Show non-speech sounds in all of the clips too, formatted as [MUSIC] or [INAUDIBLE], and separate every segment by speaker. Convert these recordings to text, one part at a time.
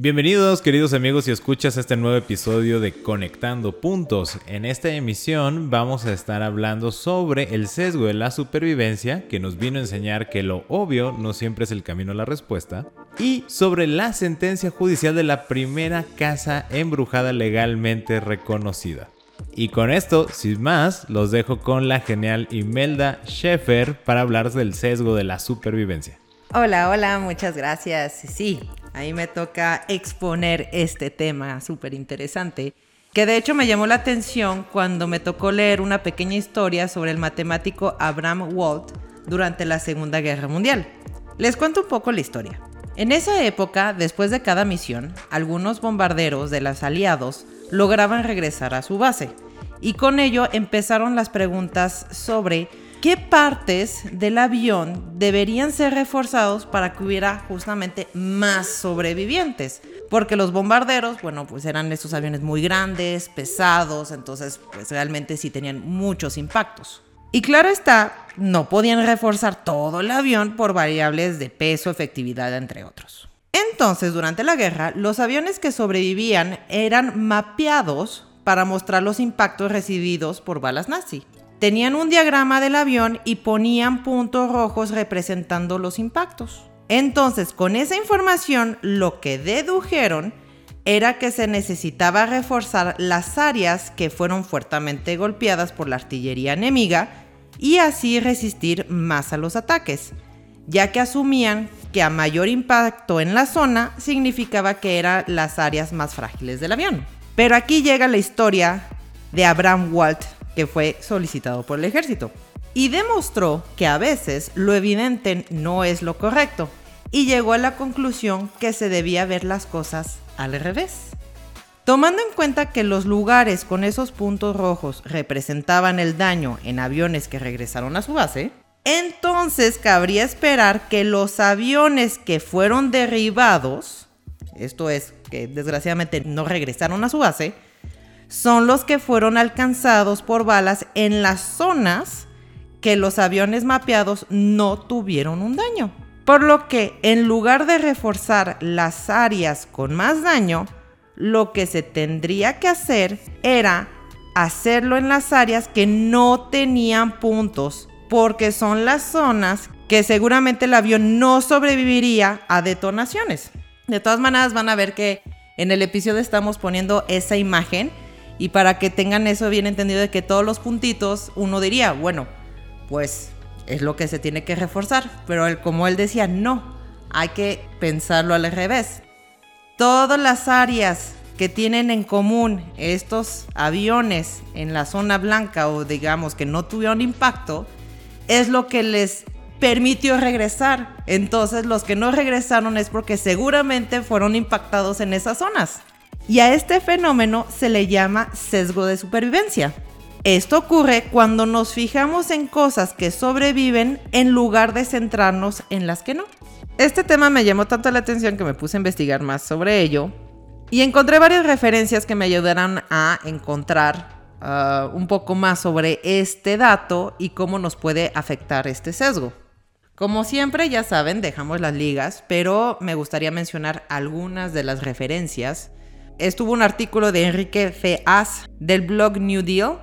Speaker 1: Bienvenidos queridos amigos y escuchas este nuevo episodio de Conectando Puntos. En esta emisión vamos a estar hablando sobre el sesgo de la supervivencia que nos vino a enseñar que lo obvio no siempre es el camino a la respuesta y sobre la sentencia judicial de la primera casa embrujada legalmente reconocida. Y con esto, sin más, los dejo con la genial Imelda Schaeffer para hablar del sesgo de la supervivencia.
Speaker 2: Hola, hola, muchas gracias. Sí, Ahí me toca exponer este tema súper interesante, que de hecho me llamó la atención cuando me tocó leer una pequeña historia sobre el matemático Abraham Walt durante la Segunda Guerra Mundial. Les cuento un poco la historia. En esa época, después de cada misión, algunos bombarderos de los aliados lograban regresar a su base, y con ello empezaron las preguntas sobre ¿Qué partes del avión deberían ser reforzados para que hubiera justamente más sobrevivientes? Porque los bombarderos, bueno, pues eran estos aviones muy grandes, pesados, entonces pues realmente sí tenían muchos impactos. Y claro está, no podían reforzar todo el avión por variables de peso, efectividad, entre otros. Entonces, durante la guerra, los aviones que sobrevivían eran mapeados para mostrar los impactos recibidos por balas nazi. Tenían un diagrama del avión y ponían puntos rojos representando los impactos. Entonces, con esa información, lo que dedujeron era que se necesitaba reforzar las áreas que fueron fuertemente golpeadas por la artillería enemiga y así resistir más a los ataques, ya que asumían que a mayor impacto en la zona significaba que eran las áreas más frágiles del avión. Pero aquí llega la historia de Abraham Walt que fue solicitado por el ejército. Y demostró que a veces lo evidente no es lo correcto. Y llegó a la conclusión que se debía ver las cosas al revés. Tomando en cuenta que los lugares con esos puntos rojos representaban el daño en aviones que regresaron a su base, entonces cabría esperar que los aviones que fueron derribados, esto es, que desgraciadamente no regresaron a su base, son los que fueron alcanzados por balas en las zonas que los aviones mapeados no tuvieron un daño. Por lo que en lugar de reforzar las áreas con más daño, lo que se tendría que hacer era hacerlo en las áreas que no tenían puntos, porque son las zonas que seguramente el avión no sobreviviría a detonaciones. De todas maneras van a ver que en el episodio estamos poniendo esa imagen y para que tengan eso bien entendido de que todos los puntitos, uno diría, bueno, pues es lo que se tiene que reforzar. Pero él, como él decía, no, hay que pensarlo al revés. Todas las áreas que tienen en común estos aviones en la zona blanca o digamos que no tuvieron impacto, es lo que les permitió regresar. Entonces los que no regresaron es porque seguramente fueron impactados en esas zonas. Y a este fenómeno se le llama sesgo de supervivencia. Esto ocurre cuando nos fijamos en cosas que sobreviven en lugar de centrarnos en las que no. Este tema me llamó tanto la atención que me puse a investigar más sobre ello y encontré varias referencias que me ayudarán a encontrar uh, un poco más sobre este dato y cómo nos puede afectar este sesgo. Como siempre, ya saben, dejamos las ligas, pero me gustaría mencionar algunas de las referencias estuvo un artículo de Enrique Feaz del blog New Deal,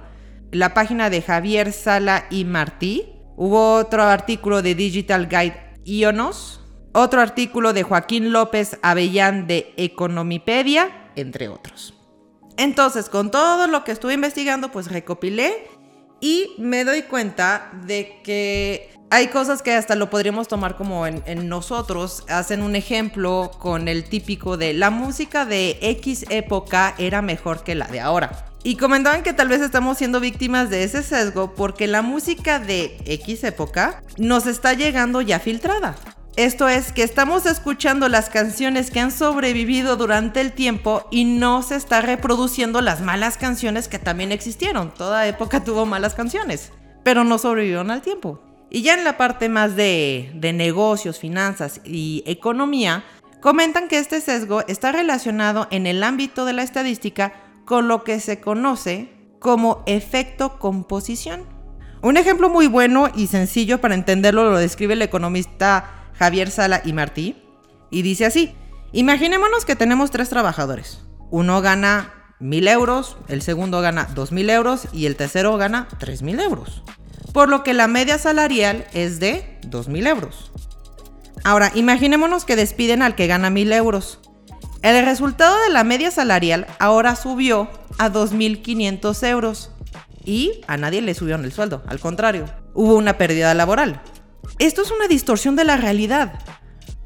Speaker 2: la página de Javier Sala y Martí. Hubo otro artículo de Digital Guide Ionos, otro artículo de Joaquín López Avellán de Economipedia, entre otros. Entonces, con todo lo que estuve investigando, pues recopilé y me doy cuenta de que hay cosas que hasta lo podríamos tomar como en, nosotros. Hacen un ejemplo con el típico de la música de X época era mejor que la de ahora. Y comentaban que tal vez estamos siendo víctimas de ese sesgo porque la música de X época nos está llegando ya filtrada. Esto es que estamos escuchando las canciones que han sobrevivido durante el tiempo y no se está reproduciendo las malas canciones que también existieron. Toda época tuvo malas canciones, pero no sobrevivieron al tiempo. Y ya en la parte más de, de negocios, finanzas y economía, comentan que este sesgo está relacionado en el ámbito de la estadística con lo que se conoce como efecto composición. Un ejemplo muy bueno y sencillo para entenderlo lo describe el economista Javier Sala y Martí, y dice así, imaginémonos que tenemos tres trabajadores. Uno gana mil euros, el segundo gana dos mil euros y el tercero gana tres mil euros. Por lo que la media salarial es de dos mil euros. Ahora, imaginémonos que despiden al que gana mil euros. El resultado de la media salarial ahora subió a 2.500 euros y a nadie le subió el sueldo, al contrario, hubo una pérdida laboral. Esto es una distorsión de la realidad,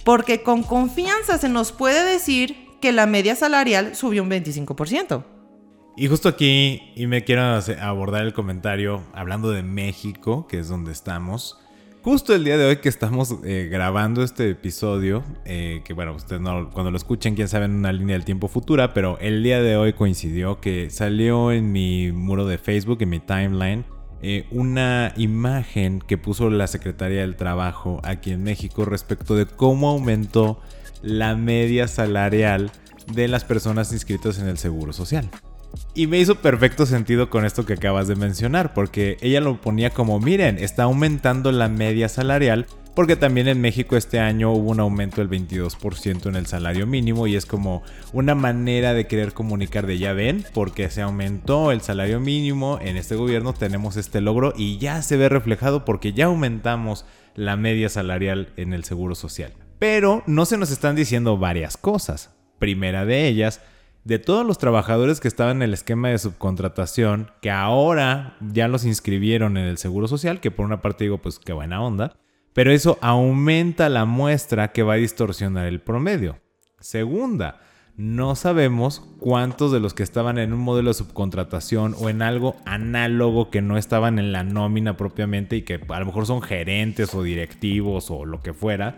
Speaker 2: porque con confianza se nos puede decir que la media salarial subió un 25%.
Speaker 1: Y justo aquí, y me quiero abordar el comentario hablando de México, que es donde estamos. Justo el día de hoy que estamos eh, grabando este episodio, eh, que bueno, ustedes no, cuando lo escuchen, quién sabe en una línea del tiempo futura, pero el día de hoy coincidió que salió en mi muro de Facebook, en mi timeline, eh, una imagen que puso la Secretaría del Trabajo aquí en México respecto de cómo aumentó la media salarial de las personas inscritas en el Seguro Social. Y me hizo perfecto sentido con esto que acabas de mencionar, porque ella lo ponía como, miren, está aumentando la media salarial, porque también en México este año hubo un aumento del 22% en el salario mínimo y es como una manera de querer comunicar de ya ven, porque se aumentó el salario mínimo, en este gobierno tenemos este logro y ya se ve reflejado porque ya aumentamos la media salarial en el Seguro Social. Pero no se nos están diciendo varias cosas. Primera de ellas, de todos los trabajadores que estaban en el esquema de subcontratación, que ahora ya los inscribieron en el Seguro Social, que por una parte digo, pues qué buena onda, pero eso aumenta la muestra que va a distorsionar el promedio. Segunda, no sabemos cuántos de los que estaban en un modelo de subcontratación o en algo análogo que no estaban en la nómina propiamente y que a lo mejor son gerentes o directivos o lo que fuera,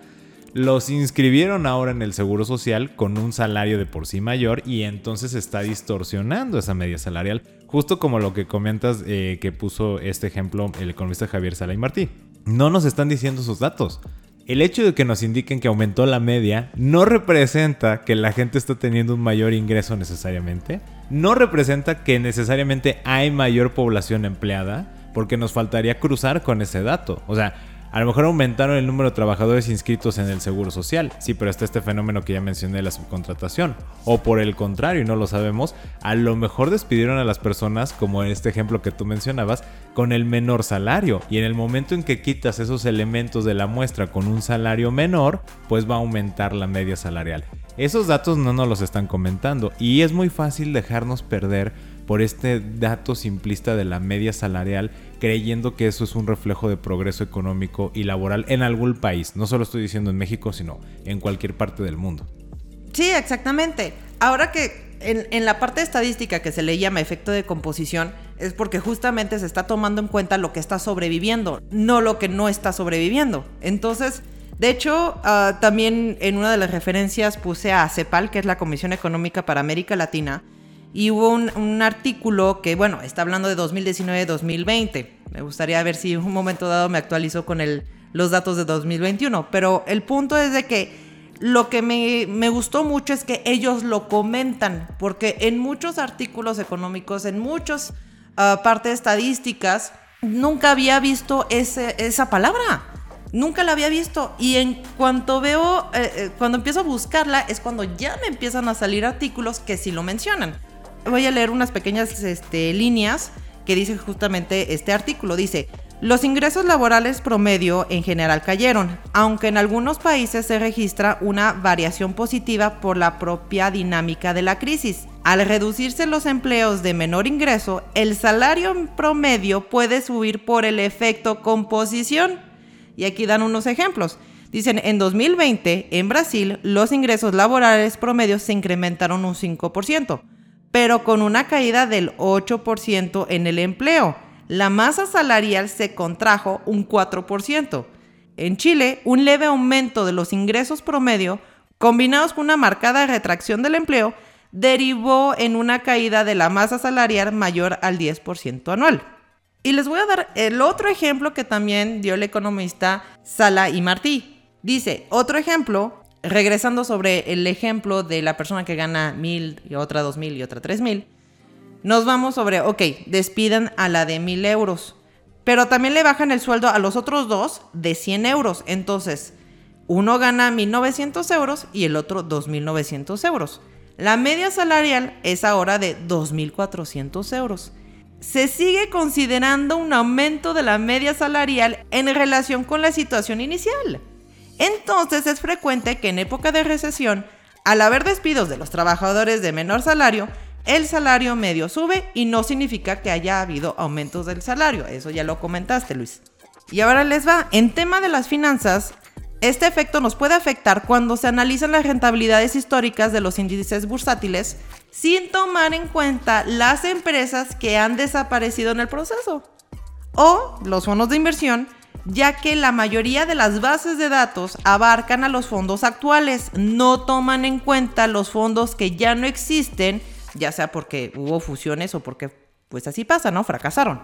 Speaker 1: los inscribieron ahora en el Seguro Social con un salario de por sí mayor y entonces está distorsionando esa media salarial, justo como lo que comentas eh, que puso este ejemplo el economista Javier Sala y Martí no nos están diciendo sus datos. El hecho de que nos indiquen que aumentó la media no representa que la gente está teniendo un mayor ingreso necesariamente. No representa que necesariamente hay mayor población empleada, porque nos faltaría cruzar con ese dato. O sea, a lo mejor aumentaron el número de trabajadores inscritos en el Seguro Social. Sí, pero está este fenómeno que ya mencioné, la subcontratación. O por el contrario, y no lo sabemos, a lo mejor despidieron a las personas, como en este ejemplo que tú mencionabas, con el menor salario. Y en el momento en que quitas esos elementos de la muestra con un salario menor, pues va a aumentar la media salarial. Esos datos no nos los están comentando y es muy fácil dejarnos perder por este dato simplista de la media salarial, creyendo que eso es un reflejo de progreso económico y laboral en algún país. No solo estoy diciendo en México, sino en cualquier parte del mundo.
Speaker 2: Sí, exactamente. Ahora que en, la parte estadística que se le llama efecto de composición, es porque justamente se está tomando en cuenta lo que está sobreviviendo, no lo que no está sobreviviendo. Entonces, de hecho, ah, también en una de las referencias puse a CEPAL, que es la Comisión Económica para América Latina, y hubo un, artículo que, bueno, está hablando de 2019-2020. Me gustaría ver si en un momento dado me actualizo con el, los datos de 2021. Pero el punto es de que lo que me, gustó mucho es que ellos lo comentan, porque en muchos artículos económicos, en muchas ah, partes estadísticas, nunca había visto ese, esa palabra. Nunca la había visto. Y en cuanto veo, eh, eh, cuando empiezo a buscarla, es cuando ya me empiezan a salir artículos que sí lo mencionan voy a leer unas pequeñas este, líneas que dice justamente este artículo. Dice, los ingresos laborales promedio en general cayeron, aunque en algunos países se registra una variación positiva por la propia dinámica de la crisis. Al reducirse los empleos de menor ingreso, el salario promedio puede subir por el efecto composición. Y aquí dan unos ejemplos. Dicen, en 2020, en Brasil, los ingresos laborales promedios se incrementaron un 5% pero con una caída del 8% en el empleo. La masa salarial se contrajo un 4%. En Chile, un leve aumento de los ingresos promedio, combinados con una marcada retracción del empleo, derivó en una caída de la masa salarial mayor al 10% anual. Y les voy a dar el otro ejemplo que también dio el economista Sala y Martí. Dice, otro ejemplo, regresando sobre el ejemplo de la persona que gana mil y otra dos mil y otra tres mil, nos vamos sobre, ok, despidan a la de mil euros, pero también le bajan el sueldo a los otros dos de 100 euros. Entonces, uno gana 1.900 euros y el otro 2.900 euros. La media salarial es ahora de 2.400 euros. Se sigue considerando un aumento de la media salarial en relación con la situación inicial. Entonces es frecuente que en época de recesión, al haber despidos de los trabajadores de menor salario, el salario medio sube y no significa que haya habido aumentos del salario. Eso ya lo comentaste, Luis. Y ahora les va. En tema de las finanzas, este efecto nos puede afectar cuando se analizan las rentabilidades históricas de los índices bursátiles sin tomar en cuenta las empresas que han desaparecido en el proceso o los fondos de inversión, ya que la mayoría de las bases de datos abarcan a los fondos actuales, no toman en cuenta los fondos que ya no existen, ya sea porque hubo fusiones o porque pues así pasa, ¿no? Fracasaron.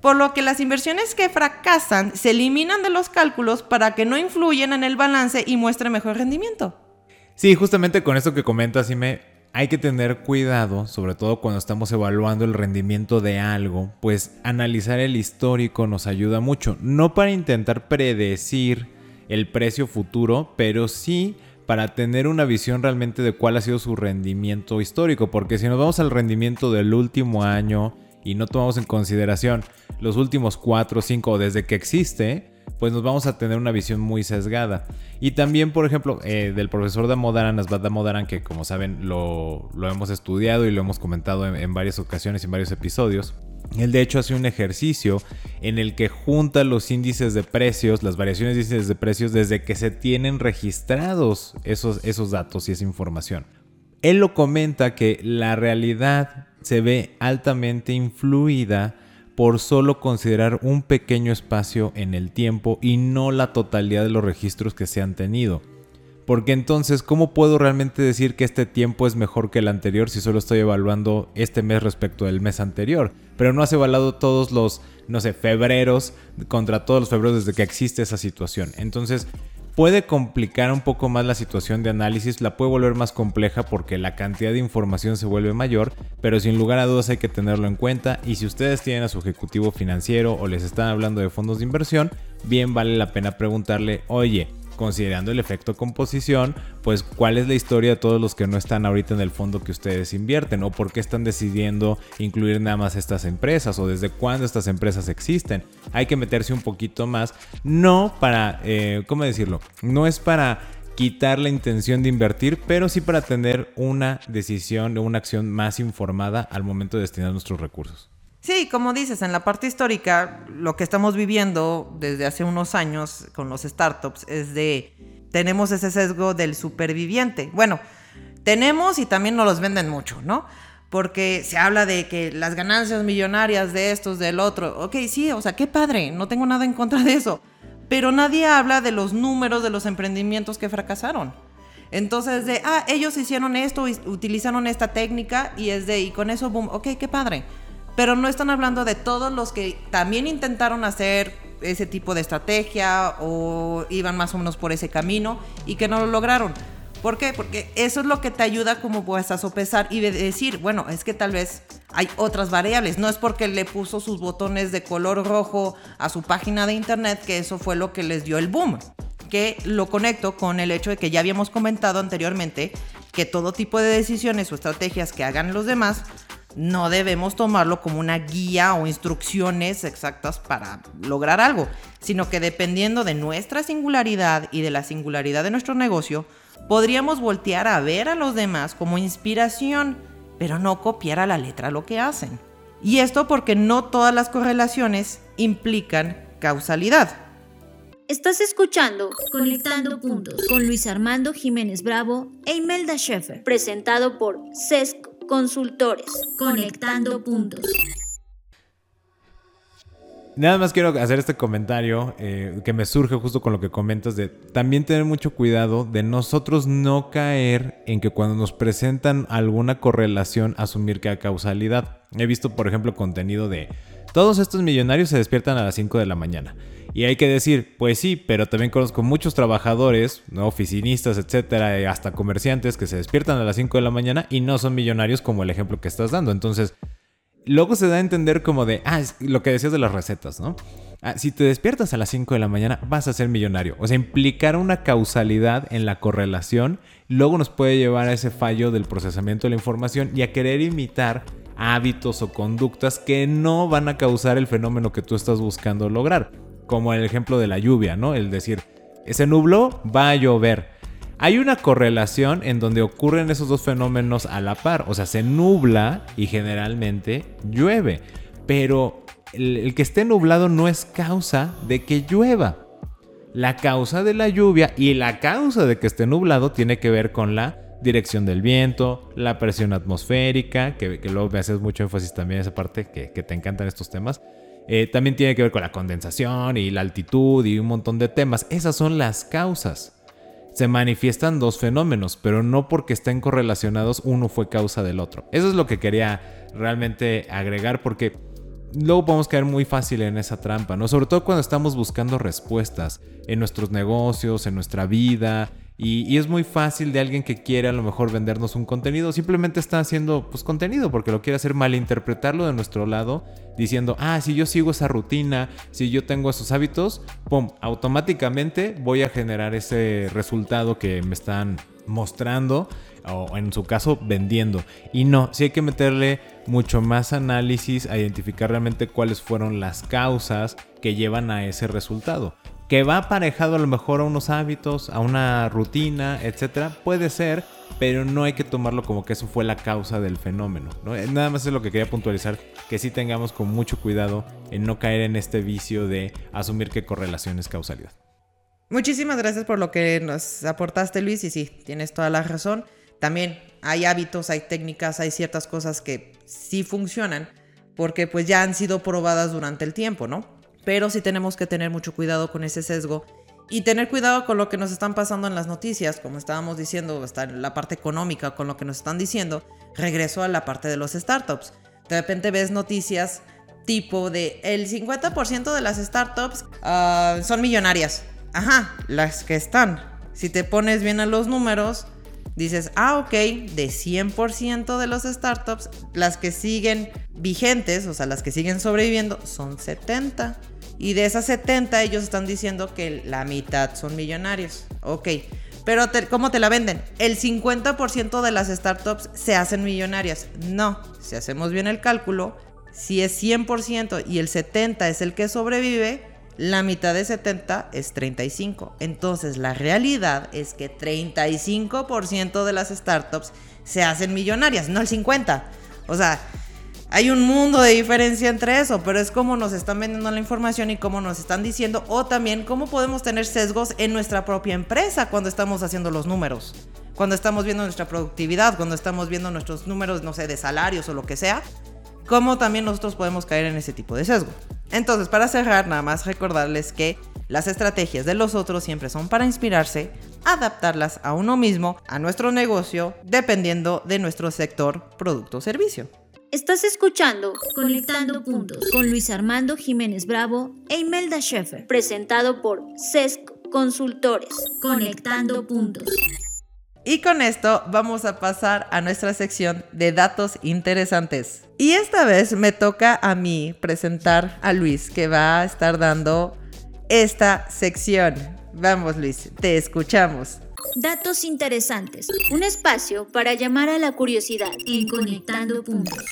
Speaker 2: Por lo que las inversiones que fracasan se eliminan de los cálculos para que no influyan en el balance y muestren mejor rendimiento.
Speaker 1: Sí, justamente con esto que comentas, me hay que tener cuidado, sobre todo cuando estamos evaluando el rendimiento de algo, pues analizar el histórico nos ayuda mucho. No para intentar predecir el precio futuro, pero sí para tener una visión realmente de cuál ha sido su rendimiento histórico, porque si nos vamos al rendimiento del último año y no tomamos en consideración los últimos 4 o 5 desde que existe, pues nos vamos a tener una visión muy sesgada. Y también, por ejemplo, eh, del profesor Damodaran, Asbat Damodaran, que como saben lo, hemos estudiado y lo hemos comentado en, varias ocasiones, en varios episodios. Él de hecho hace un ejercicio en el que junta los índices de precios, las variaciones de índices de precios desde que se tienen registrados esos, esos datos y esa información. Él lo comenta que la realidad se ve altamente influida por solo considerar un pequeño espacio en el tiempo y no la totalidad de los registros que se han tenido. Porque entonces, ¿cómo puedo realmente decir que este tiempo es mejor que el anterior si solo estoy evaluando este mes respecto del mes anterior? Pero no has evaluado todos los, no sé, febreros contra todos los febreros desde que existe esa situación. Entonces, puede complicar un poco más la situación de análisis, la puede volver más compleja porque la cantidad de información se vuelve mayor, pero sin lugar a dudas hay que tenerlo en cuenta y si ustedes tienen a su ejecutivo financiero o les están hablando de fondos de inversión, bien vale la pena preguntarle, oye, considerando el efecto composición, pues cuál es la historia de todos los que no están ahorita en el fondo que ustedes invierten o por qué están decidiendo incluir nada más estas empresas o desde cuándo estas empresas existen. Hay que meterse un poquito más, no para, eh, ¿cómo decirlo? No es para quitar la intención de invertir, pero sí para tener una decisión o una acción más informada al momento de destinar nuestros recursos.
Speaker 2: Sí, como dices, en la parte histórica, lo que estamos viviendo desde hace unos años con los startups es de, tenemos ese sesgo del superviviente. Bueno, tenemos y también nos los venden mucho, ¿no? Porque se habla de que las ganancias millonarias de estos, del otro, ok, sí, o sea, qué padre, no tengo nada en contra de eso, pero nadie habla de los números de los emprendimientos que fracasaron. Entonces, de, ah, ellos hicieron esto, utilizaron esta técnica y es de, y con eso, boom, ok, qué padre pero no están hablando de todos los que también intentaron hacer ese tipo de estrategia o iban más o menos por ese camino y que no lo lograron. ¿Por qué? Porque eso es lo que te ayuda como pues a sopesar y decir, bueno, es que tal vez hay otras variables. No es porque le puso sus botones de color rojo a su página de internet que eso fue lo que les dio el boom. Que lo conecto con el hecho de que ya habíamos comentado anteriormente que todo tipo de decisiones o estrategias que hagan los demás no debemos tomarlo como una guía o instrucciones exactas para lograr algo, sino que dependiendo de nuestra singularidad y de la singularidad de nuestro negocio, podríamos voltear a ver a los demás como inspiración, pero no copiar a la letra lo que hacen. Y esto porque no todas las correlaciones implican causalidad.
Speaker 3: Estás escuchando Conectando Puntos con Luis Armando Jiménez Bravo e Imelda Schaeffer, presentado por CESCO Consultores. Conectando puntos.
Speaker 1: Nada más quiero hacer este comentario eh, que me surge justo con lo que comentas de también tener mucho cuidado de nosotros no caer en que cuando nos presentan alguna correlación asumir que hay causalidad. He visto, por ejemplo, contenido de todos estos millonarios se despiertan a las 5 de la mañana. Y hay que decir, pues sí, pero también conozco muchos trabajadores, ¿no? oficinistas, etcétera, hasta comerciantes que se despiertan a las 5 de la mañana y no son millonarios como el ejemplo que estás dando. Entonces, luego se da a entender como de, ah, lo que decías de las recetas, ¿no? Ah, si te despiertas a las 5 de la mañana, vas a ser millonario. O sea, implicar una causalidad en la correlación, luego nos puede llevar a ese fallo del procesamiento de la información y a querer imitar hábitos o conductas que no van a causar el fenómeno que tú estás buscando lograr. Como el ejemplo de la lluvia, ¿no? El decir, se nubló, va a llover hay una correlación en donde ocurren esos dos fenómenos a la par. O sea, se nubla y generalmente llueve. Pero el, que esté nublado no es causa de que llueva. La causa de la lluvia y la causa de que esté nublado tiene que ver con la dirección del viento, la presión atmosférica, que, luego me haces mucho énfasis también en esa parte que, te encantan estos temas. Eh, también tiene que ver con la condensación y la altitud y un montón de temas. Esas son las causas se manifiestan dos fenómenos, pero no porque estén correlacionados uno fue causa del otro. Eso es lo que quería realmente agregar porque luego podemos caer muy fácil en esa trampa, ¿no? Sobre todo cuando estamos buscando respuestas en nuestros negocios, en nuestra vida, y, es muy fácil de alguien que quiere a lo mejor vendernos un contenido, simplemente está haciendo pues contenido porque lo quiere hacer malinterpretarlo de nuestro lado, diciendo, ah, si yo sigo esa rutina, si yo tengo esos hábitos, ¡pum! Automáticamente voy a generar ese resultado que me están mostrando o en su caso vendiendo. Y no, sí hay que meterle mucho más análisis a identificar realmente cuáles fueron las causas que llevan a ese resultado que va aparejado a lo mejor a unos hábitos, a una rutina, etcétera, puede ser, pero no hay que tomarlo como que eso fue la causa del fenómeno. Eh, nada más es lo que quería puntualizar, que sí tengamos con mucho cuidado en no caer en este vicio de asumir que correlación es causalidad.
Speaker 2: Muchísimas gracias por lo que nos aportaste, Luis, y sí, tienes toda la razón. También hay hábitos, hay técnicas, hay ciertas cosas que sí funcionan, porque pues ya han sido probadas durante el tiempo, ¿no? Pero sí tenemos que tener mucho cuidado con ese sesgo y tener cuidado con lo que nos están pasando en las noticias, como estábamos diciendo, hasta en la parte económica, con lo que nos están diciendo. Regreso a la parte de los startups. De repente ves noticias tipo de el 50% de las startups ah, son millonarias. Ajá, las que están. Si te pones bien a los números, dices, ah, ok, de 100% de los startups, las que siguen vigentes, o sea, las que siguen sobreviviendo, son 70. Y de esas 70 ellos están diciendo que la mitad son millonarios. Ok. Pero ¿cómo te la venden? El 50% de las startups se hacen millonarias. No, si hacemos bien el cálculo, si es 100% y el 70% es el que sobrevive, la mitad de 70 es 35. Entonces la realidad es que 35% de las startups se hacen millonarias, no el 50%. O sea, hay un mundo de diferencia entre eso, pero es cómo nos están vendiendo la información y cómo nos están diciendo, o también cómo podemos tener sesgos en nuestra propia empresa cuando estamos haciendo los números, cuando estamos viendo nuestra productividad, cuando estamos viendo nuestros números, no sé, de salarios o lo que sea, cómo también nosotros podemos caer en ese tipo de sesgo. Entonces, para cerrar, nada más recordarles que las estrategias de los otros siempre son para inspirarse, adaptarlas a uno mismo, a nuestro negocio, dependiendo de nuestro sector, producto o servicio.
Speaker 3: Estás escuchando Conectando Puntos con Luis Armando Jiménez Bravo e Imelda Schaeffer, presentado por CESC Consultores. Conectando Puntos.
Speaker 2: Y con esto vamos a pasar a nuestra sección de datos interesantes. Y esta vez me toca a mí presentar a Luis, que va a estar dando esta sección. Vamos Luis, te escuchamos.
Speaker 3: Datos interesantes. Un espacio para llamar a la curiosidad en Conectando Puntos.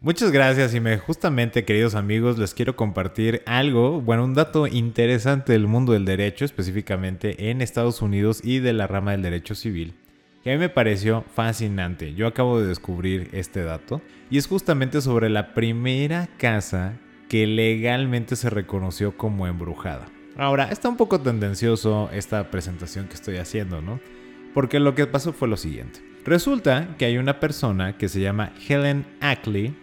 Speaker 1: Muchas gracias y me justamente queridos amigos les quiero compartir algo, bueno, un dato interesante del mundo del derecho, específicamente en Estados Unidos y de la rama del derecho civil, que a mí me pareció fascinante. Yo acabo de descubrir este dato y es justamente sobre la primera casa que legalmente se reconoció como embrujada. Ahora, está un poco tendencioso esta presentación que estoy haciendo, ¿no? Porque lo que pasó fue lo siguiente. Resulta que hay una persona que se llama Helen Ackley,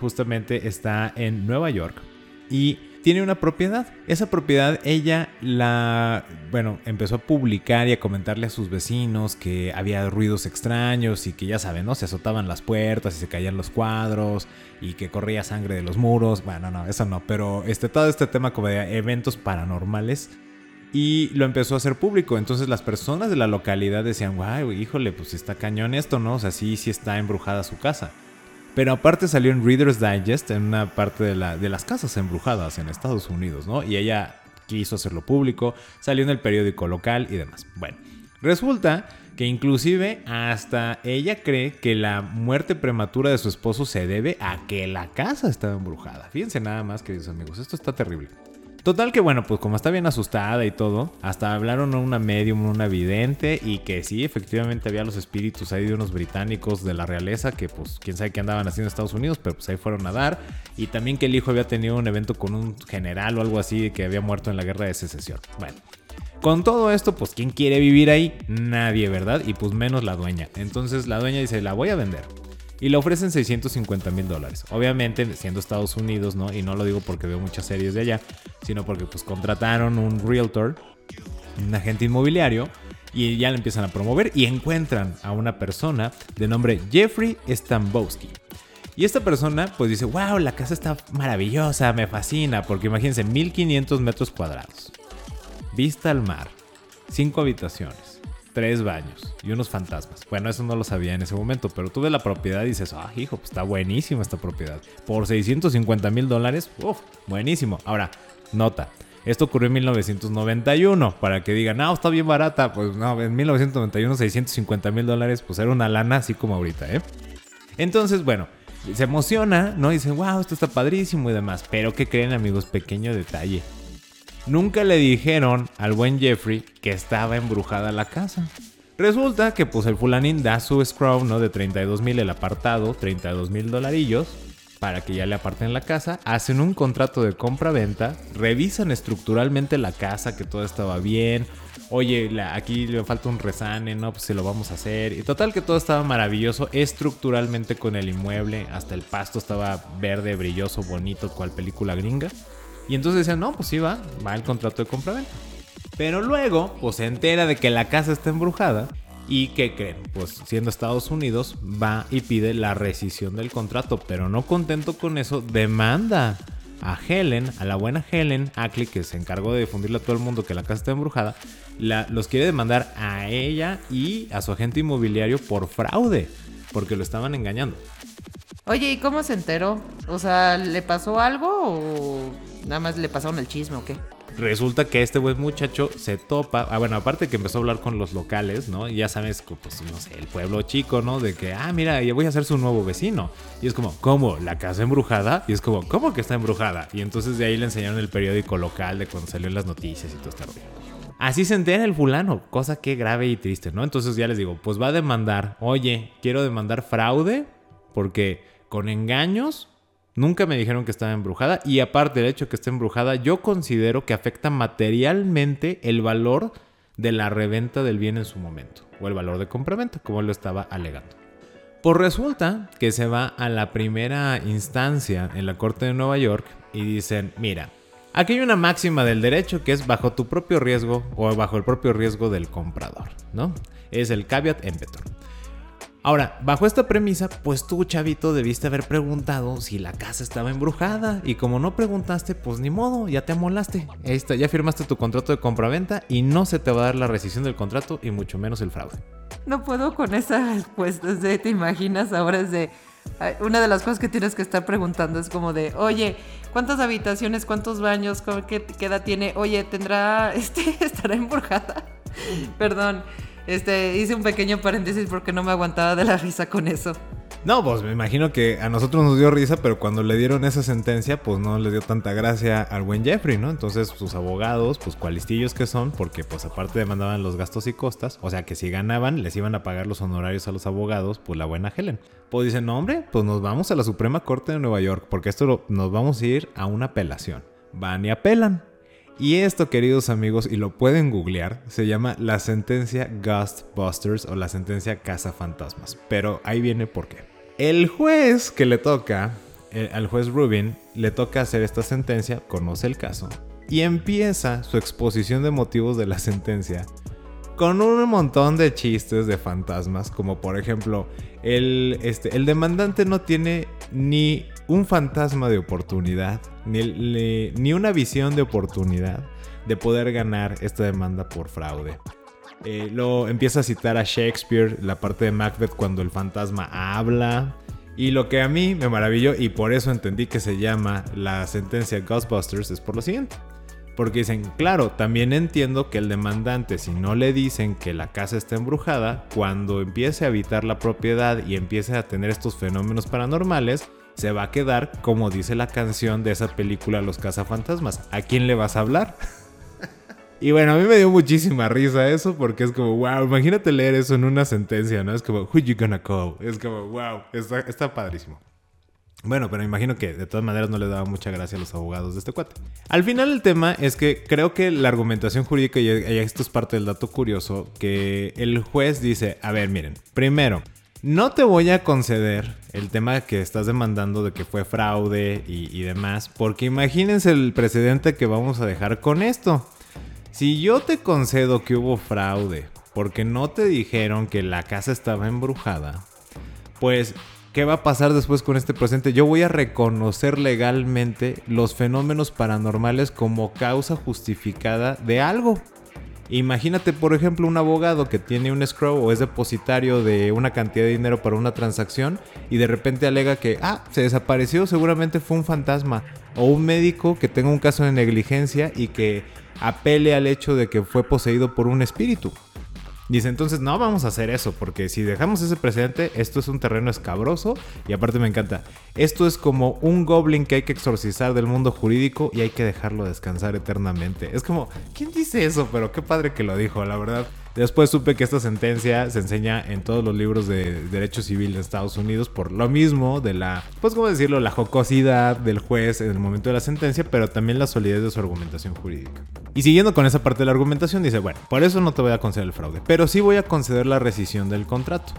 Speaker 1: justamente está en Nueva York y tiene una propiedad. Esa propiedad ella la, bueno, empezó a publicar y a comentarle a sus vecinos que había ruidos extraños y que ya saben, ¿no? Se azotaban las puertas y se caían los cuadros y que corría sangre de los muros. Bueno, no, eso no, pero este, todo este tema como de eventos paranormales y lo empezó a hacer público. Entonces las personas de la localidad decían, guau, híjole, pues está cañón esto, ¿no? O sea, sí, sí está embrujada su casa. Pero aparte salió en Reader's Digest, en una parte de, la, de las casas embrujadas en Estados Unidos, ¿no? Y ella quiso hacerlo público, salió en el periódico local y demás. Bueno, resulta que inclusive hasta ella cree que la muerte prematura de su esposo se debe a que la casa estaba embrujada. Fíjense nada más, queridos amigos, esto está terrible. Total que bueno, pues como está bien asustada y todo, hasta hablaron a una medium, una vidente y que sí, efectivamente había los espíritus ahí de unos británicos de la realeza que pues quién sabe qué andaban haciendo en Estados Unidos, pero pues ahí fueron a dar y también que el hijo había tenido un evento con un general o algo así que había muerto en la guerra de secesión. Bueno. Con todo esto, pues ¿quién quiere vivir ahí? Nadie, ¿verdad? Y pues menos la dueña. Entonces la dueña dice, la voy a vender y le ofrecen 650 mil dólares. Obviamente, siendo Estados Unidos, ¿no? Y no lo digo porque veo muchas series de allá, sino porque pues contrataron un realtor, un agente inmobiliario, y ya le empiezan a promover y encuentran a una persona de nombre Jeffrey Stambowski. Y esta persona pues dice, wow, la casa está maravillosa, me fascina, porque imagínense, 1500 metros cuadrados, vista al mar, 5 habitaciones tres baños y unos fantasmas. Bueno, eso no lo sabía en ese momento, pero tuve la propiedad y dices, ah, hijo, pues está buenísima esta propiedad. Por 650 mil dólares, uff, buenísimo. Ahora, nota. Esto ocurrió en 1991, para que digan, no, está bien barata. Pues no, en 1991 650 mil dólares, pues era una lana así como ahorita, ¿eh? Entonces, bueno, se emociona, ¿no? Y dice, wow, esto está padrísimo y demás. Pero ¿qué creen amigos? Pequeño detalle nunca le dijeron al buen Jeffrey que estaba embrujada la casa. Resulta que pues el fulanín da su scroll, ¿no? De 32 mil el apartado, 32 mil dolarillos, para que ya le aparten la casa, hacen un contrato de compra-venta, revisan estructuralmente la casa, que todo estaba bien, oye, aquí le falta un resane, ¿no? Pues se lo vamos a hacer. Y total que todo estaba maravilloso estructuralmente con el inmueble, hasta el pasto estaba verde, brilloso, bonito, cual película gringa. Y entonces decían, no, pues sí va, va el contrato de compra-venta. Pero luego, pues se entera de que la casa está embrujada. ¿Y qué creen? Pues siendo Estados Unidos, va y pide la rescisión del contrato. Pero no contento con eso, demanda a Helen, a la buena Helen Ackley, que se encargó de difundirle a todo el mundo que la casa está embrujada. La, los quiere demandar a ella y a su agente inmobiliario por fraude, porque lo estaban engañando.
Speaker 2: Oye, ¿y cómo se enteró? O sea, ¿le pasó algo o nada más le pasaron el chisme o qué?
Speaker 1: Resulta que este buen muchacho se topa, ah, bueno, aparte que empezó a hablar con los locales, ¿no? Y ya sabes, pues, no sé, el pueblo chico, ¿no? De que, ah, mira, ya voy a ser su nuevo vecino. Y es como, ¿cómo? ¿La casa embrujada? Y es como, ¿cómo que está embrujada? Y entonces de ahí le enseñaron el periódico local de cuando salió las noticias y todo este rollo. Así se entera el fulano, cosa que grave y triste, ¿no? Entonces ya les digo, pues va a demandar, oye, quiero demandar fraude porque con engaños. Nunca me dijeron que estaba embrujada y aparte del hecho que esté embrujada, yo considero que afecta materialmente el valor de la reventa del bien en su momento o el valor de compraventa, como lo estaba alegando. Pues resulta que se va a la primera instancia en la Corte de Nueva York y dicen, mira, aquí hay una máxima del derecho que es bajo tu propio riesgo o bajo el propio riesgo del comprador, ¿no? Es el caveat emptor. Ahora, bajo esta premisa, pues tú, chavito, debiste haber preguntado si la casa estaba embrujada. Y como no preguntaste, pues ni modo, ya te amolaste. Ahí está, ya firmaste tu contrato de compraventa y no se te va a dar la rescisión del contrato y mucho menos el fraude.
Speaker 2: No puedo con esa respuesta. de, te imaginas ahora es de. Una de las cosas que tienes que estar preguntando es como de, oye, ¿cuántas habitaciones, cuántos baños, qué, qué edad tiene? Oye, ¿tendrá, [LAUGHS] este, estará embrujada? Perdón. Este, hice un pequeño paréntesis porque no me aguantaba de la risa con eso.
Speaker 1: No, pues me imagino que a nosotros nos dio risa, pero cuando le dieron esa sentencia, pues no le dio tanta gracia al buen Jeffrey, ¿no? Entonces sus abogados, pues cualistillos que son, porque pues aparte demandaban los gastos y costas, o sea que si ganaban, les iban a pagar los honorarios a los abogados, pues la buena Helen. Pues dicen, no hombre, pues nos vamos a la Suprema Corte de Nueva York, porque esto nos vamos a ir a una apelación. Van y apelan. Y esto, queridos amigos, y lo pueden googlear, se llama la sentencia Ghostbusters o la sentencia Casa Fantasmas. Pero ahí viene por qué. El juez que le toca, eh, al juez Rubin, le toca hacer esta sentencia, conoce el caso, y empieza su exposición de motivos de la sentencia con un montón de chistes de fantasmas, como por ejemplo, el, este, el demandante no tiene ni un fantasma de oportunidad, ni, ni una visión de oportunidad de poder ganar esta demanda por fraude. Eh, lo empieza a citar a Shakespeare, la parte de Macbeth cuando el fantasma habla. Y lo que a mí me maravilló y por eso entendí que se llama la sentencia Ghostbusters es por lo siguiente. Porque dicen, claro, también entiendo que el demandante, si no le dicen que la casa está embrujada, cuando empiece a habitar la propiedad y empiece a tener estos fenómenos paranormales, se va a quedar como dice la canción de esa película Los cazafantasmas. ¿A quién le vas a hablar? y bueno, a mí me dio muchísima risa eso porque es como, wow, imagínate leer eso en una sentencia, ¿no? Es como, who you gonna call? Es como, wow, está, está padrísimo. Bueno, pero imagino que de todas maneras no le daba mucha gracia a los abogados de este cuate. Al final el tema es que creo que la argumentación jurídica, y esto es parte del dato curioso, que el juez dice, a ver, miren, primero, no te voy a conceder el tema que estás demandando de que fue fraude y, demás, porque imagínense el precedente que vamos a dejar con esto. Si yo te concedo que hubo fraude porque no te dijeron que la casa estaba embrujada, pues ¿Qué va a pasar después con este presente? Yo voy a reconocer legalmente los fenómenos paranormales como causa justificada de algo. Imagínate, por ejemplo, un abogado que tiene un escrow o es depositario de una cantidad de dinero para una transacción y de repente alega que, ah, se desapareció, seguramente fue un fantasma. O un médico que tenga un caso de negligencia y que apele al hecho de que fue poseído por un espíritu. Dice, entonces no vamos a hacer eso, porque si dejamos ese precedente, esto es un terreno escabroso y aparte me encanta. Esto es como un goblin que hay que exorcizar del mundo jurídico y hay que dejarlo descansar eternamente. Es como, ¿quién dice eso? Pero qué padre que lo dijo, la verdad. Después supe que esta sentencia se enseña en todos los libros de derecho civil de Estados Unidos por lo mismo de la, pues cómo decirlo, la jocosidad del juez en el momento de la sentencia, pero también la solidez de su argumentación jurídica. Y siguiendo con esa parte de la argumentación, dice, bueno, por eso no te voy a conceder el fraude, pero sí voy a conceder la rescisión del contrato.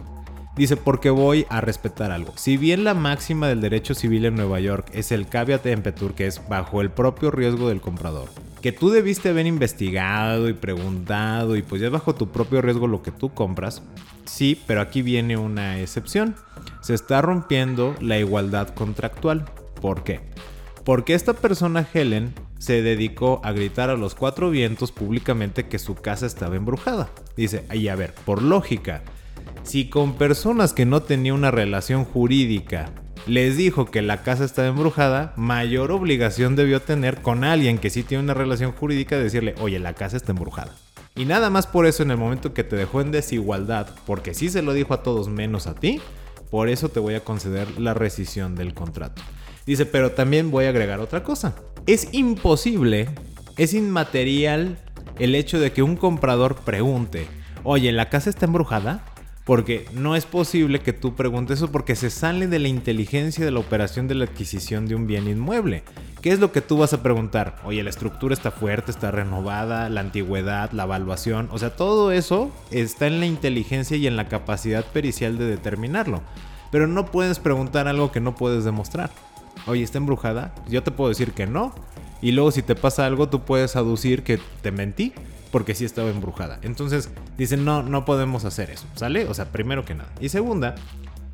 Speaker 1: Dice, porque voy a respetar algo. Si bien la máxima del derecho civil en Nueva York es el caveat emptor, que es bajo el propio riesgo del comprador, que tú debiste haber investigado y preguntado y pues ya bajo tu propio riesgo lo que tú compras, sí, pero aquí viene una excepción. Se está rompiendo la igualdad contractual. ¿Por qué? Porque esta persona, Helen, se dedicó a gritar a los cuatro vientos públicamente que su casa estaba embrujada. Dice, y a ver, por lógica, si con personas que no tenían una relación jurídica les dijo que la casa estaba embrujada, mayor obligación debió tener con alguien que sí tiene una relación jurídica de decirle, oye, la casa está embrujada. Y nada más por eso en el momento que te dejó en desigualdad, porque sí se lo dijo a todos menos a ti, por eso te voy a conceder la rescisión del contrato. Dice, pero también voy a agregar otra cosa. Es imposible, es inmaterial el hecho de que un comprador pregunte, oye, ¿la casa está embrujada? Porque no es posible que tú preguntes eso porque se sale de la inteligencia de la operación de la adquisición de un bien inmueble. ¿Qué es lo que tú vas a preguntar? Oye, la estructura está fuerte, está renovada, la antigüedad, la evaluación. O sea, todo eso está en la inteligencia y en la capacidad pericial de determinarlo. Pero no puedes preguntar algo que no puedes demostrar. Oye, ¿está embrujada? Yo te puedo decir que no. Y luego si te pasa algo, tú puedes aducir que te mentí porque sí estaba embrujada. Entonces dicen, no, no podemos hacer eso, ¿sale? O sea, primero que nada. Y segunda,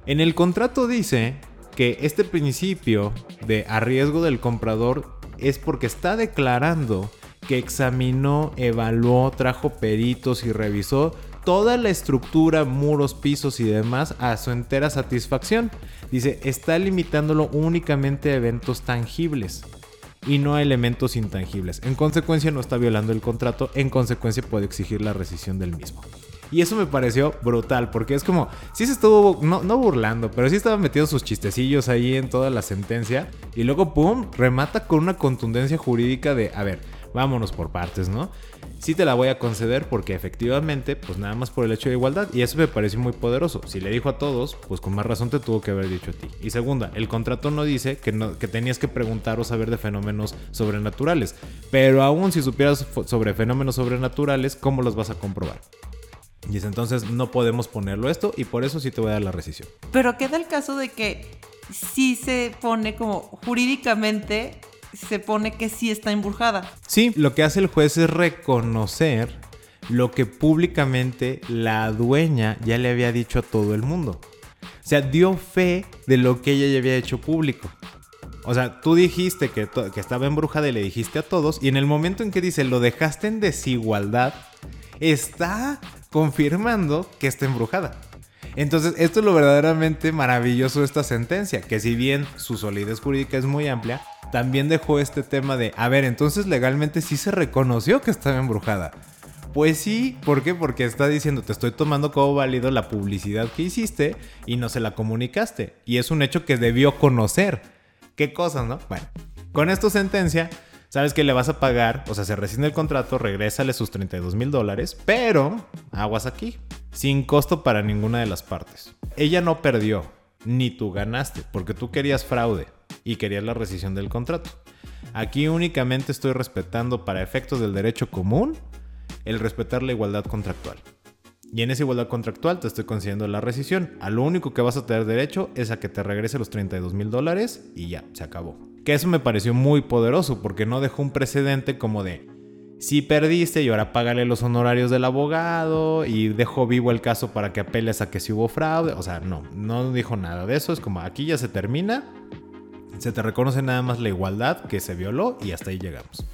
Speaker 1: en el contrato dice que este principio de a riesgo del comprador es porque está declarando que examinó, evaluó, trajo peritos y revisó toda la estructura, muros, pisos y demás a su entera satisfacción. Dice, está limitándolo únicamente a eventos tangibles y no a elementos intangibles. En consecuencia no está violando el contrato, en consecuencia puede exigir la rescisión del mismo. Y eso me pareció brutal, porque es como, sí se estuvo, no, no burlando, pero sí estaba metiendo sus chistecillos ahí en toda la sentencia. Y luego, ¡pum!, remata con una contundencia jurídica de, a ver, vámonos por partes, ¿no? sí te la voy a conceder porque efectivamente, pues nada más por el hecho de igualdad. Y eso me pareció muy poderoso. Si le dijo a todos, pues con más razón te tuvo que haber dicho a ti. Y segunda, el contrato no dice que, tenías que preguntar o saber de fenómenos sobrenaturales. Pero aún si supieras sobre fenómenos sobrenaturales, ¿cómo los vas a comprobar? Y es entonces no podemos ponerlo esto y por eso sí te voy a dar la rescisión.
Speaker 2: Pero queda el caso de que sí se pone como jurídicamente se pone que sí está embrujada.
Speaker 1: Sí, lo que hace el juez es reconocer lo que públicamente la dueña ya le había dicho a todo el mundo. O sea, dio fe de lo que ella ya había hecho público. O sea, tú dijiste que, que estaba embrujada y le dijiste a todos, y en el momento en que dice lo dejaste en desigualdad, está confirmando que está embrujada. Entonces, esto es lo verdaderamente maravilloso de esta sentencia, que si bien su solidez jurídica es muy amplia, también dejó este tema de, a ver, entonces legalmente sí se reconoció que estaba embrujada. Pues sí, ¿por qué? Porque está diciendo, te estoy tomando como válido la publicidad que hiciste y no se la comunicaste. Y es un hecho que debió conocer. ¿Qué cosas, no? Bueno, con esta sentencia, sabes que le vas a pagar, o sea, se rescinde el contrato, regrésale sus 32 mil dólares, pero aguas aquí, sin costo para ninguna de las partes. Ella no perdió, ni tú ganaste, porque tú querías fraude y querías la rescisión del contrato. Aquí únicamente estoy respetando para efectos del derecho común el respetar la igualdad contractual. Y en esa igualdad contractual te estoy concediendo la rescisión. A lo único que vas a tener derecho es a que te regrese los 32 mil dólares y ya, se acabó. Que eso me pareció muy poderoso porque no dejó un precedente como de si perdiste y ahora págale los honorarios del abogado y dejó vivo el caso para que apeles a que si hubo fraude. O sea, no, no dijo nada de eso. Es como aquí ya se termina. Se te reconoce nada más la igualdad que se violó y hasta ahí llegamos.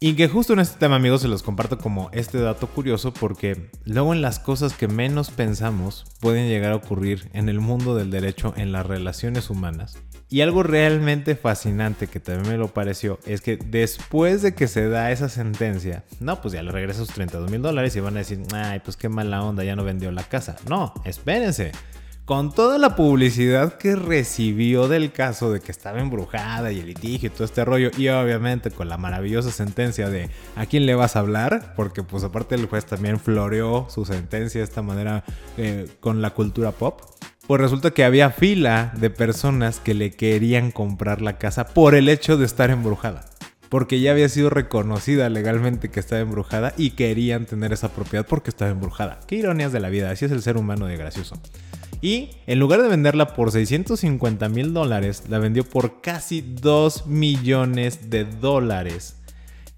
Speaker 1: Y que justo en este tema, amigos, se los comparto como este dato curioso porque luego en las cosas que menos pensamos pueden llegar a ocurrir en el mundo del derecho, en las relaciones humanas. Y algo realmente fascinante que también me lo pareció es que después de que se da esa sentencia, no, pues ya le regresa sus 32 mil dólares y van a decir, ay, pues qué mala onda, ya no vendió la casa. No, espérense con toda la publicidad que recibió del caso de que estaba embrujada y el litigio y todo este rollo, y obviamente con la maravillosa sentencia de ¿a quién le vas a hablar? Porque pues aparte el juez también floreó su sentencia de esta manera eh, con la cultura pop. Pues resulta que había fila de personas que le querían comprar la casa por el hecho de estar embrujada porque ya había sido reconocida legalmente que estaba embrujada y querían tener esa propiedad porque estaba embrujada. Qué ironías de la vida, así es el ser humano de gracioso. Y en lugar de venderla por 650 mil dólares, la vendió por casi 2 millones de dólares.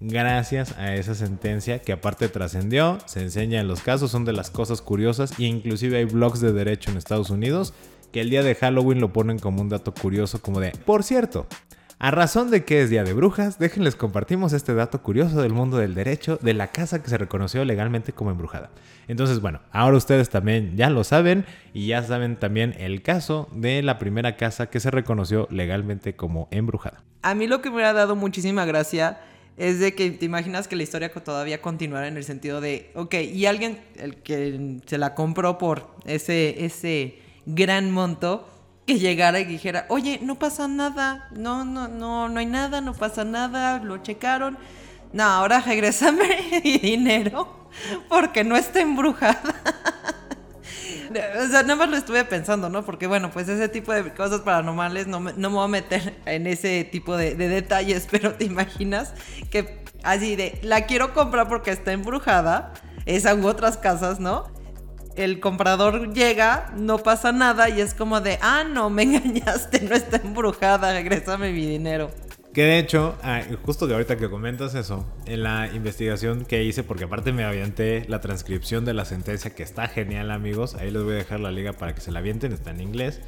Speaker 1: Gracias a esa sentencia que aparte trascendió, se enseña en los casos, son de las cosas curiosas y inclusive hay blogs de derecho en Estados Unidos que el día de Halloween lo ponen como un dato curioso como de, por cierto, a razón de que es Día de Brujas, déjenles compartimos este dato curioso del mundo del derecho de la casa que se reconoció legalmente como embrujada. Entonces, bueno, ahora ustedes también ya lo saben y ya saben también el caso de la primera casa que se reconoció legalmente como embrujada.
Speaker 2: A mí lo que me ha dado muchísima gracia es de que te imaginas que la historia todavía continuara en el sentido de, ok, y alguien el que se la compró por ese, ese gran monto que llegara y dijera, oye, no pasa nada, no, no, no, no hay nada, no pasa nada, lo checaron. No, ahora regrésame [LAUGHS] mi dinero porque no está embrujada. [LAUGHS] o sea, nada más lo estuve pensando, ¿no? Porque bueno, pues ese tipo de cosas paranormales no me, no me voy a meter [LAUGHS] en ese tipo de, de detalles, [LAUGHS] pero te imaginas que así de, la quiero comprar porque está embrujada, esa u otras casas, ¿no? el comprador llega, no pasa nada y es como de, ah, no, me engañaste, no está embrujada, regrésame mi dinero.
Speaker 1: Que de hecho, ah, justo que ahorita que comentas eso, en la investigación que hice, porque aparte me avienté la transcripción de la sentencia, que está genial amigos, ahí les voy a dejar la liga para que se la avienten, está en inglés,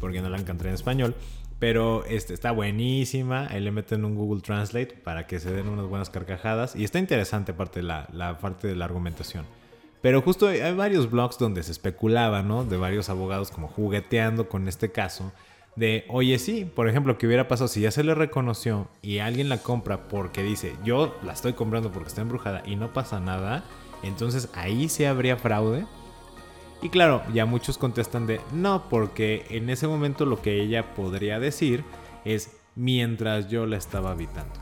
Speaker 1: porque no la encontré en español. Pero este, está buenísima. Ahí le meten un Google Translate para que se den unas buenas carcajadas. Y está interesante parte la, la parte de la argumentación. Pero justo hay varios blogs donde se especulaba, ¿no? De varios abogados como jugueteando con este caso. De, oye, sí, por ejemplo, ¿qué hubiera pasado si ya se le reconoció y alguien la compra porque dice, yo la estoy comprando porque está embrujada y no pasa nada? Entonces ahí se habría fraude. Y claro, ya muchos contestan de, no, porque en ese momento lo que ella podría decir es mientras yo la estaba habitando.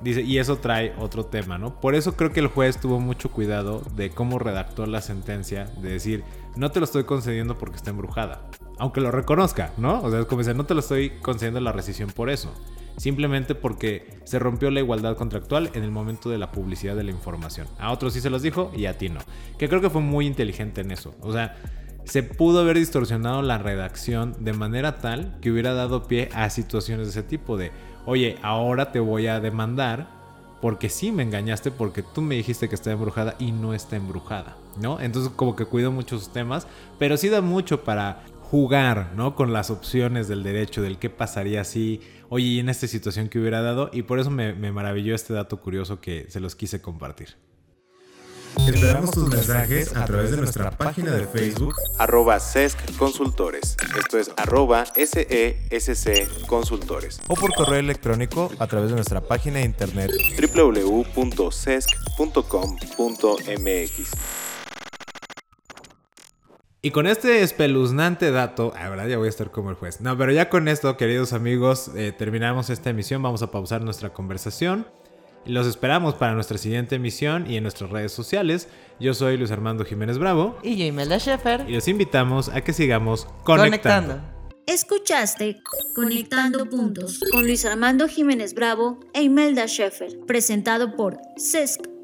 Speaker 1: Dice, y eso trae otro tema, ¿no? Por eso creo que el juez tuvo mucho cuidado de cómo redactó la sentencia, de decir, no te lo estoy concediendo porque está embrujada. Aunque lo reconozca, ¿no? O sea, es como dice, no te lo estoy concediendo la rescisión por eso. simplemente porque se rompió la igualdad contractual en el momento de la publicidad de la información. A otros sí se los dijo y a ti no. Que creo que fue muy inteligente en eso. O sea, se pudo haber distorsionado la redacción de manera tal que hubiera dado pie a situaciones de ese tipo de, oye, ahora te voy a demandar porque sí me engañaste porque tú me dijiste que está embrujada y no está embrujada, ¿no? Entonces como que cuido muchos temas, pero sí da mucho para jugar, ¿no? Con las opciones del derecho, del qué pasaría si, oye, y en esta situación que hubiera dado, y por eso me, me maravilló este dato curioso que se los quise compartir.
Speaker 4: Esperamos tus mensajes a través de nuestra página de Facebook
Speaker 1: arroba SESC Consultores. Esto es arroba SESC Consultores.
Speaker 5: O por correo electrónico a través de nuestra página de internet
Speaker 1: www.sesc.com.mx. Y con este espeluznante dato, la verdad ya voy a estar como el juez. No, pero ya con esto, queridos amigos, eh, terminamos esta emisión. Vamos a pausar nuestra conversación. Los esperamos para nuestra siguiente emisión y en nuestras redes sociales. Yo soy Luis Armando Jiménez Bravo.
Speaker 2: Y yo, Imelda Schaefer.
Speaker 1: Y los invitamos a que sigamos conectando.
Speaker 3: Escuchaste Conectando Puntos con Luis Armando Jiménez Bravo e Imelda Schaefer, presentado por CESC